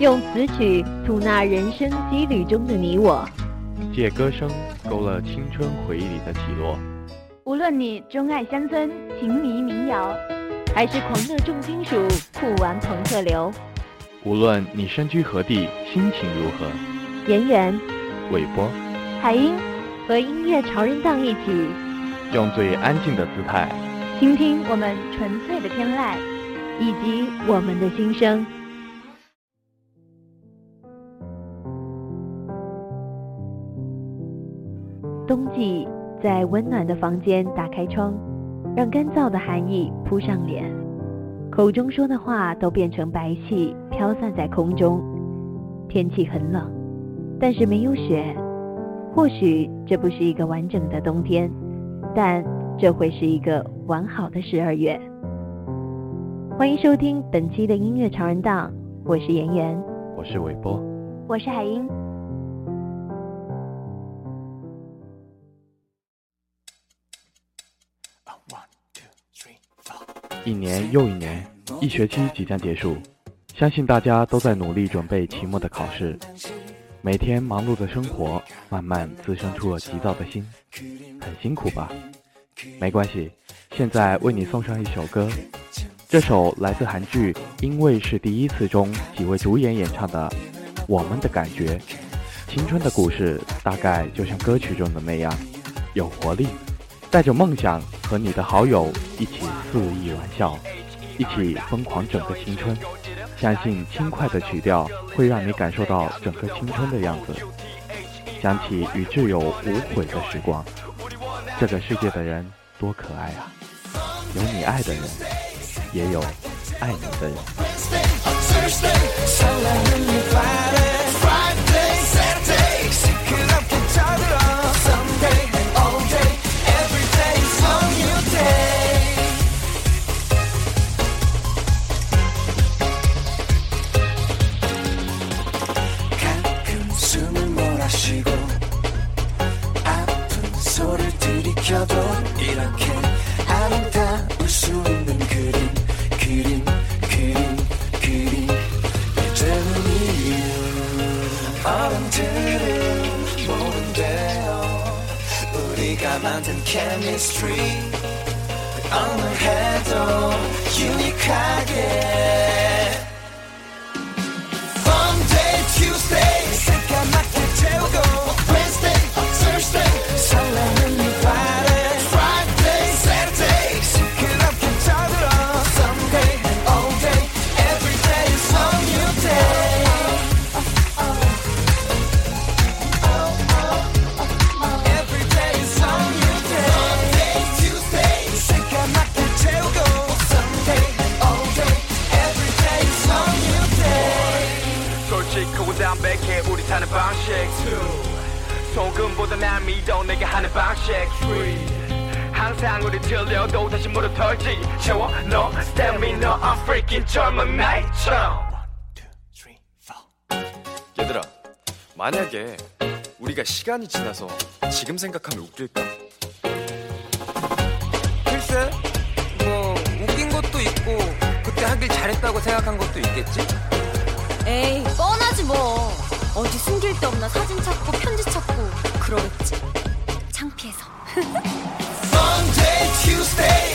用词曲吐纳人生羁旅中的你我，借歌声勾勒青春回忆里的起落。无论你钟爱乡村、情迷民谣，还是狂热重金属、酷玩朋克流；无论你身居何地、心情如何，演员、韦波、海英和音乐潮人档一起，用最安静的姿态，倾听我们纯粹的天籁，以及我们的心声。冬季，在温暖的房间打开窗，让干燥的寒意扑上脸，口中说的话都变成白气飘散在空中。天气很冷，但是没有雪。或许这不是一个完整的冬天，但这会是一个完好的十二月。欢迎收听本期的音乐潮人档，我是妍妍，我是韦波，我是海英。一年又一年，一学期即将结束，相信大家都在努力准备期末的考试。每天忙碌的生活，慢慢滋生出了急躁的心，很辛苦吧？没关系，现在为你送上一首歌，这首来自韩剧《因为是第一次》中几位主演演唱的《我们的感觉》。青春的故事大概就像歌曲中的那样，有活力。带着梦想和你的好友一起肆意玩笑，一起疯狂整个青春。相信轻快的曲调会让你感受到整个青春的样子。想起与挚友无悔的时光，这个世界的人多可爱啊！有你爱的人，也有爱你的人。mind and chemistry. あのヘッドユニカゲ 조금보다 난 믿어 내게 하는 방식. 항상 우리 들려도 다시 무릎 털지. 채워 너 스태미너 I'm freaking 젊은 나이처럼. 얘들아 만약에 우리가 시간이 지나서 지금 생각하면 웃길까? 글쎄 뭐 웃긴 것도 있고 그때 하길 잘했다고 생각한 것도 있겠지? 에이 뻔하지 뭐. 어디 숨길 데 없나 사진 찾고 편지 찾고 그러겠지. 창피해서. Monday, Tuesday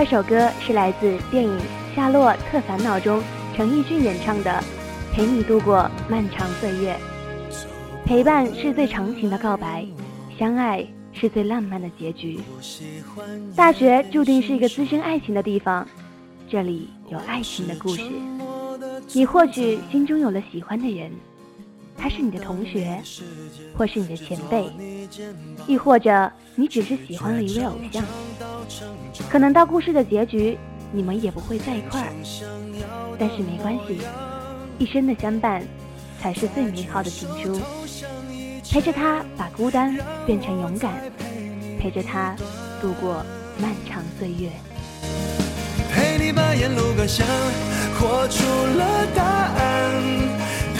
二首歌是来自电影《夏洛特烦恼》中陈奕迅演唱的《陪你度过漫长岁月。陪伴是最长情的告白，相爱是最浪漫的结局。大学注定是一个滋生爱情的地方，这里有爱情的故事。你或许心中有了喜欢的人，他是你的同学，或是你的前辈，亦或者你只是喜欢了一位偶像。可能到故事的结局，你们也不会在一块儿，但是没关系，一生的相伴才是最美好的情书。陪着他把孤单变成勇敢，陪着他度过漫长岁月。陪你把沿路感想活出了答案，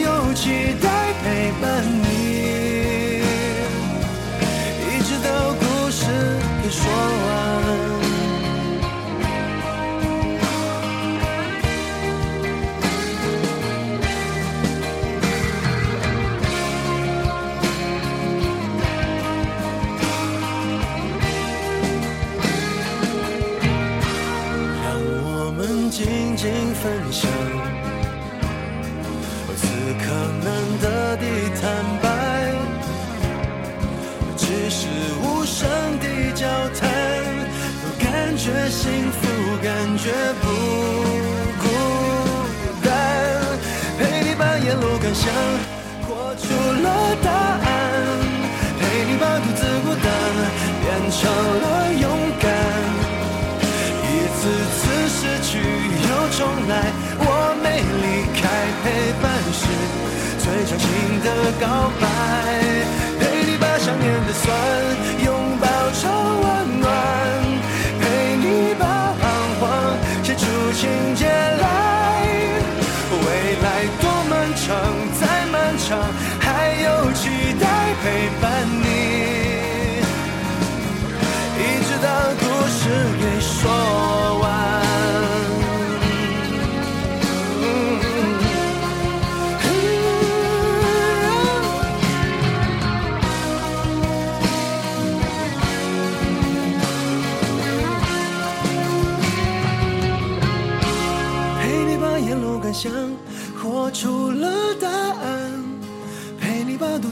有期待陪伴你，一直到故事给说完。让我们静静分享，此刻难得的坦白，只是无声的交谈，都感觉幸福，感觉不孤单。陪你把沿路感想活出了答案，陪你把独自孤单变成了勇敢。一次次失去又重来，我没离开，陪安静的告白。陪你把想念的酸拥抱成温暖，陪你把彷徨写出情节来。未来多漫长，再漫长，还有期待陪伴你。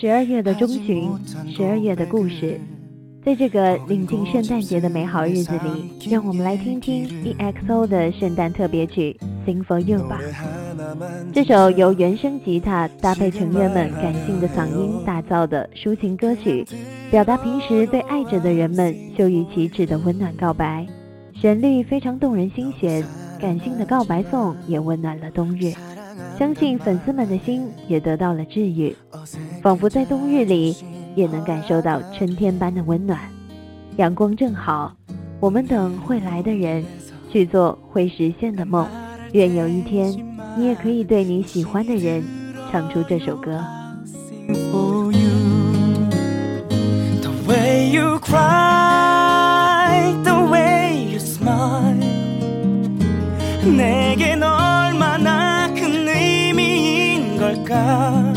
十二月的中旬，十二月的故事，在这个临近圣诞节的美好日子里，让我们来听听 EXO 的圣诞特别曲《Sing for You》吧。这首由原声吉他搭配成员们感性的嗓音打造的抒情歌曲，表达平时对爱着的人们羞于启齿的温暖告白。旋律非常动人心弦，感性的告白颂也温暖了冬日。相信粉丝们的心也得到了治愈，仿佛在冬日里也能感受到春天般的温暖。阳光正好，我们等会来的人，去做会实现的梦。愿有一天，你也可以对你喜欢的人唱出这首歌。 걸까?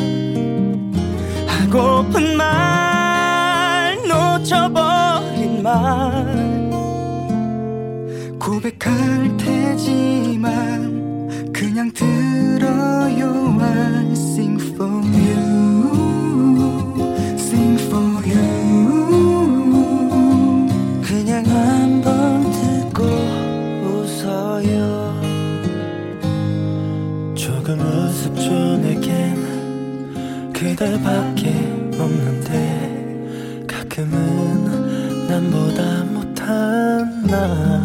하고픈 말, 놓쳐버린 말. 고백할 테지만 그냥 들어요 I sing for you 그대밖에 없는데 가끔은 남보다 못한 나.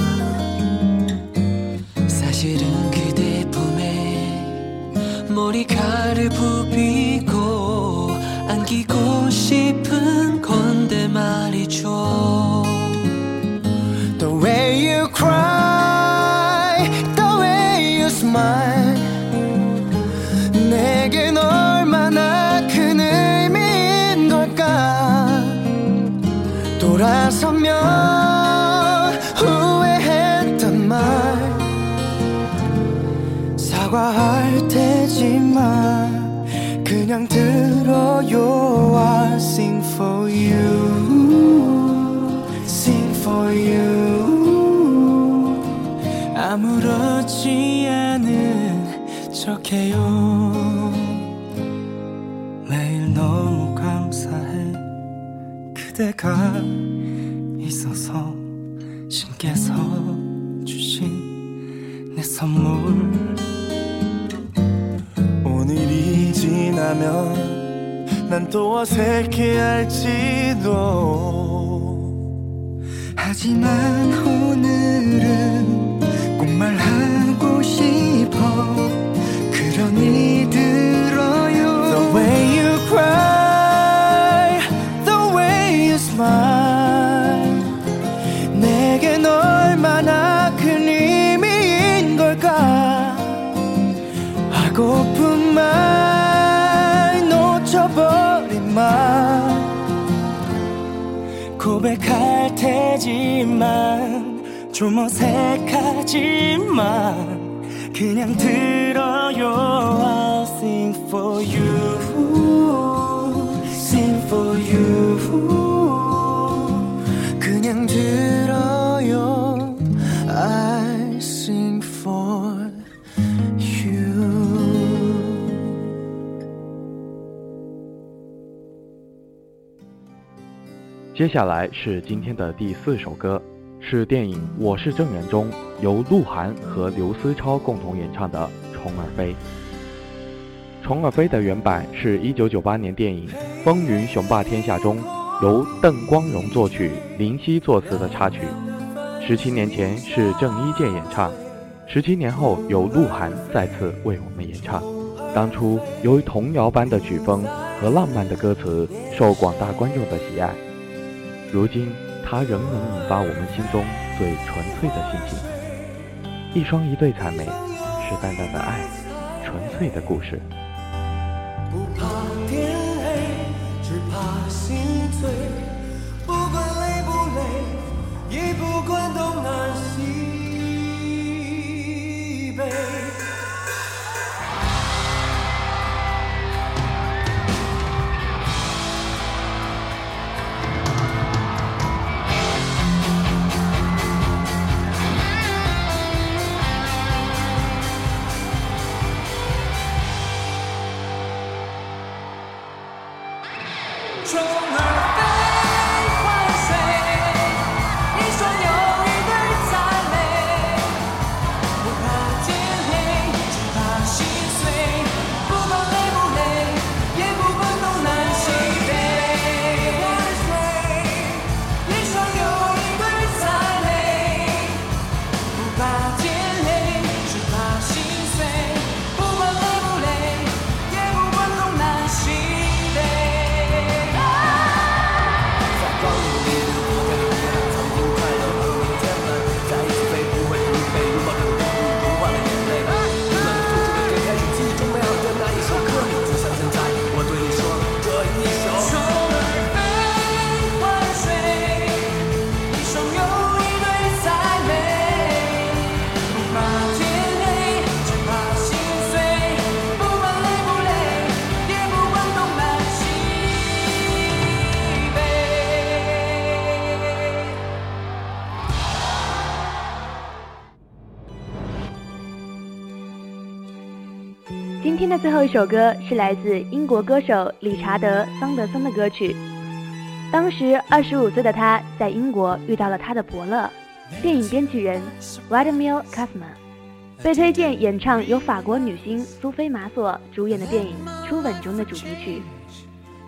사실은 그대 품에 머리카락을 부비고 안기고 싶은 건데 말이죠. The way you cry, the way you smile 돌아서면 후회했던 말 사과할 테지만 그냥 들어요 I sing for you sing for you. 아무렇지 않은 척해요. 매일 너무 감사해. 그대가 난 또 어색해할지도. 하지만 오늘은 꼭 말하고 싶어 고백할 테지만 좀 어색하지만 그냥 들어요 I'll sing for you sing for you 그냥 들어 接下来是今天的第四首歌，是电影《我是证人》中由鹿晗和刘思超共同演唱的《虫儿飞》。《虫儿飞》的原版是一九九八年电影《风云雄霸天下》中由邓光荣作曲、林夕作词的插曲。十七年前是郑伊健演唱，十七年后由鹿晗再次为我们演唱。当初由于童谣般的曲风和浪漫的歌词受广大观众的喜爱。如今，它仍能引发我们心中最纯粹的心情。一双一对才美，是淡淡的爱，纯粹的故事。不怕天黑，只怕心醉。不管累不累，也不管东南西北。今天的最后一首歌是来自英国歌手理查德·桑德森的歌曲。当时二十五岁的他在英国遇到了他的伯乐，电影编剧人 Vladimir Kosma，被推荐演唱由法国女星苏菲玛索主演的电影《初吻》中的主题曲，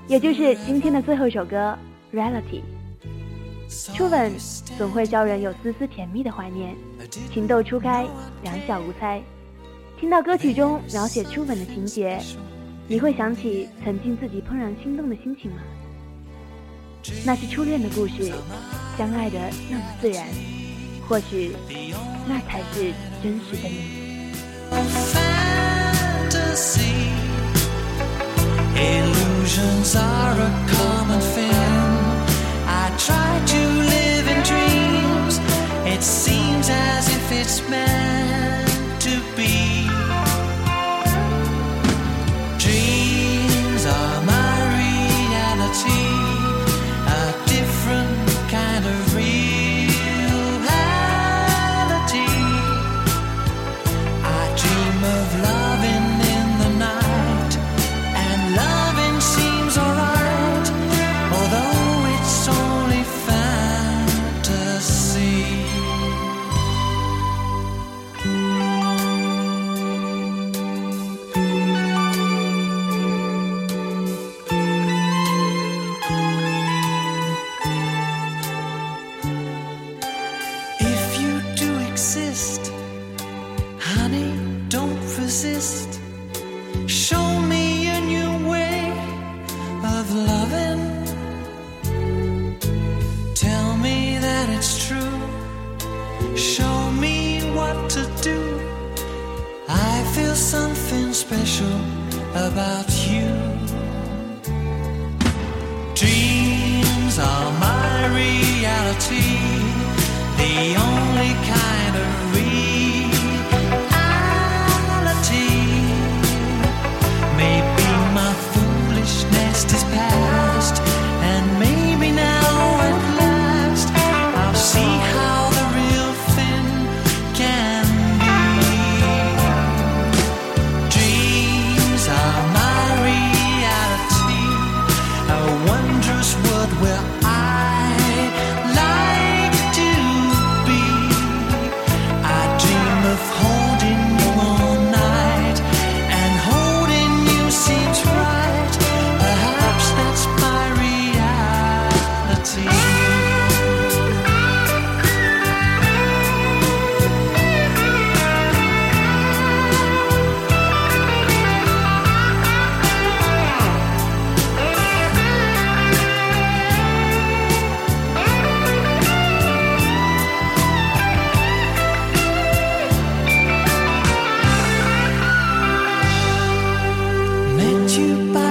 也就是今天的最后一首歌《Reality》。初吻总会叫人有丝丝甜蜜的怀念，情窦初开，两小无猜。听到歌曲中描写初吻的情节，你会想起曾经自己怦然心动的心情吗？那是初恋的故事，相爱的那么自然，或许那才是真实的你。You by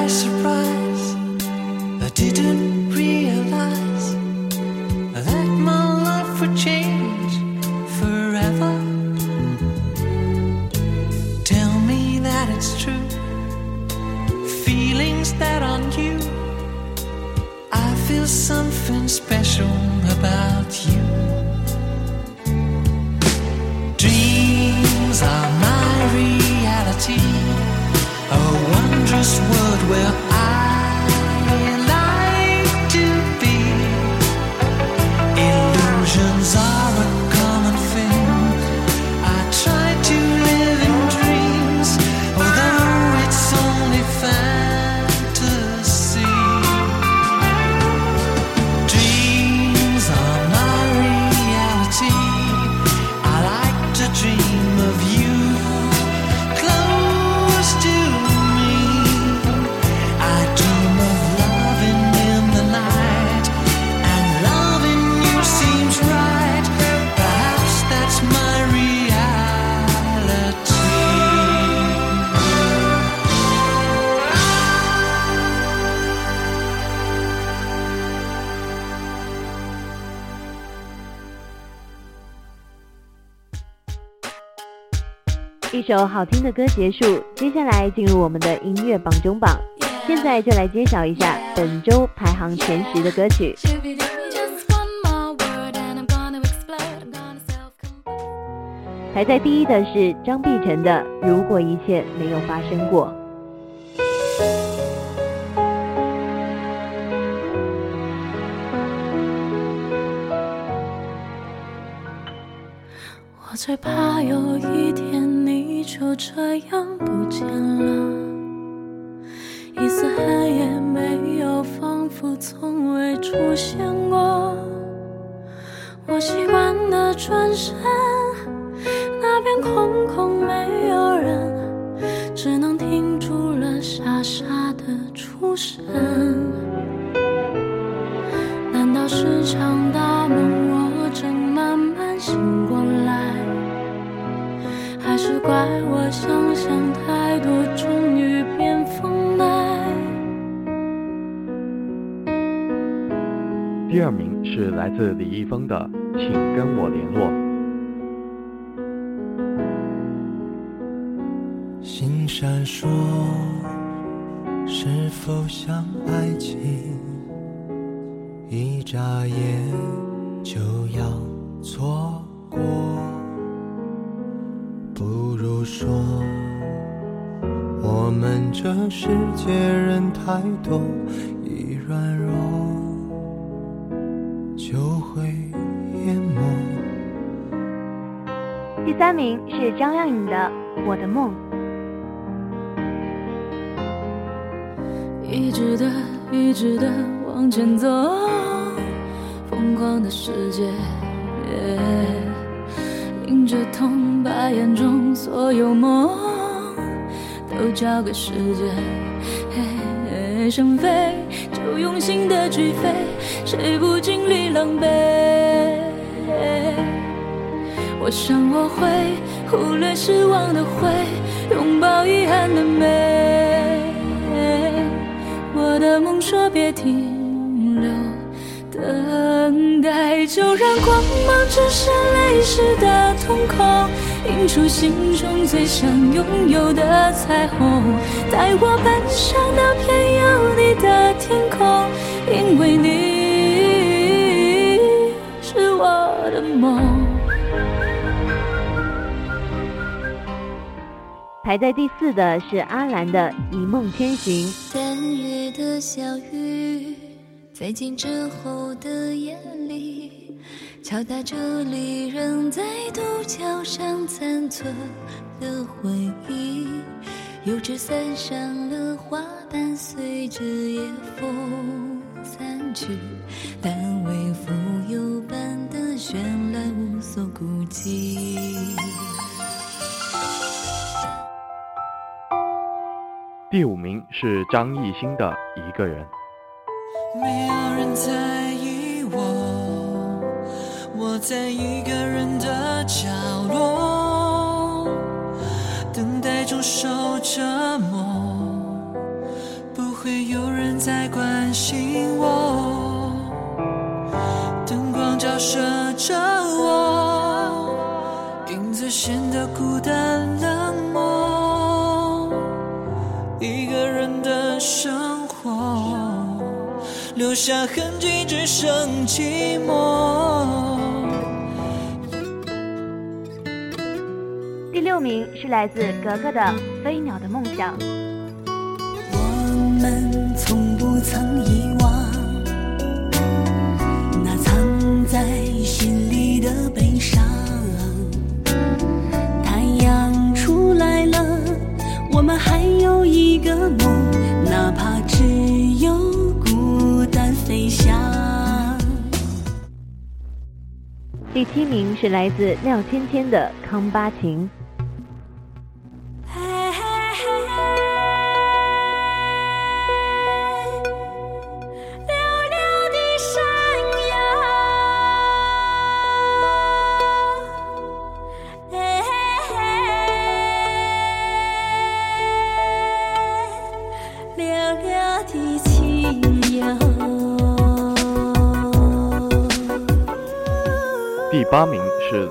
首好听的歌结束，接下来进入我们的音乐榜中榜。现在就来揭晓一下本周排行前十的歌曲。Just one more word and I'm gonna explode. I'm gonna self-compose. 排在第一的是张碧晨的《如果一切没有发生过》。我最怕有一天你就这样不见了，一丝痕也没有，仿佛从未出现过。我习惯的转身。那边空空没有人，只能停住了傻傻的出神。难道是场大梦，怪我想象太多，终于变疯来？第二名是来自李易峰的《请跟我联络》。星闪烁，是否像爱情？一眨眼就要这世界人太多，一软弱就会淹没。第三名是张靓颖的《我的梦》。一直的，一直的往前走，疯狂的世界，迎着痛，把眼中所有梦都交给时间，想飞就用心的去飞，谁不经历狼狈？我想我会忽略失望的灰，拥抱遗憾的美。我的梦说别停留，等待就让光芒折射泪湿的瞳孔，映出心中最想拥有的彩虹，带我奔向那片有你的天空，因为你是我的梦。排在第四的是阿兰的《一梦天行》。三月的小雨，在静止后的夜里，敲打着离人在渡桥上残存的回忆。油纸伞上的花瓣随着夜风散去，但为浮游般的绚烂无所顾忌。第五名是张艺兴的《一个人》。没有人在意我，在一个人的角落，等待中受折磨，不会有人再关心我。灯光照射着我，影子显得孤单冷漠。一个人的生活，留下痕迹，只剩寂寞。名是来自格格的《飞鸟的梦想》。我们从不曾遗忘那藏在心里的悲伤。太阳出来了，我们还有一个梦，哪怕只有孤单飞翔。第七名是来自廖芊芊的《康巴情》。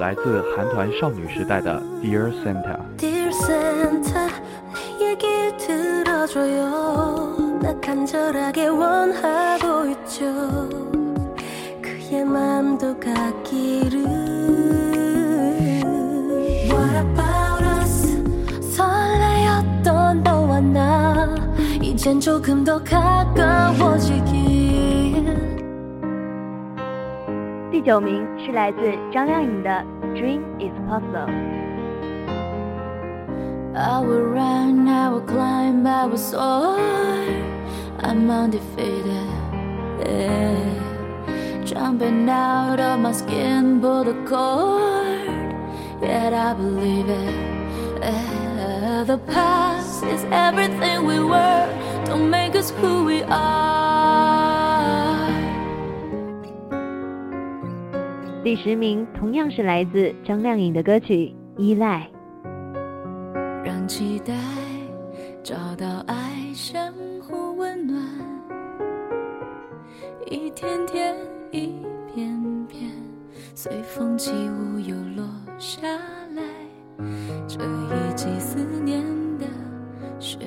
来自韩团少女时代的 Dear Santa 第九名是来自张靓颖的 Dream Is Possible》。I will run, I will climb, I will soar. I'm undefeated. Yeah. Jumping out of my skin, pull the cord. Yet I believe it. Yeah. The past is everything we were. Don't make us who we are. 第十名同样是来自张靓颖的歌曲《依赖》。让期待找到爱，相互温暖，一天天，一片片，随风起舞又落下来。这一季思念的雪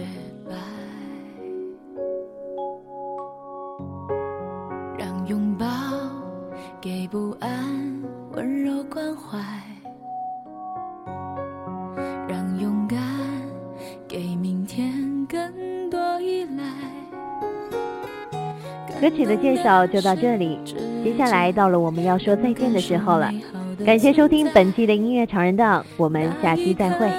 歌曲的介绍就到这里，接下来到了我们要说再见的时候了。感谢收听本期的音乐常人档，我们下期再会。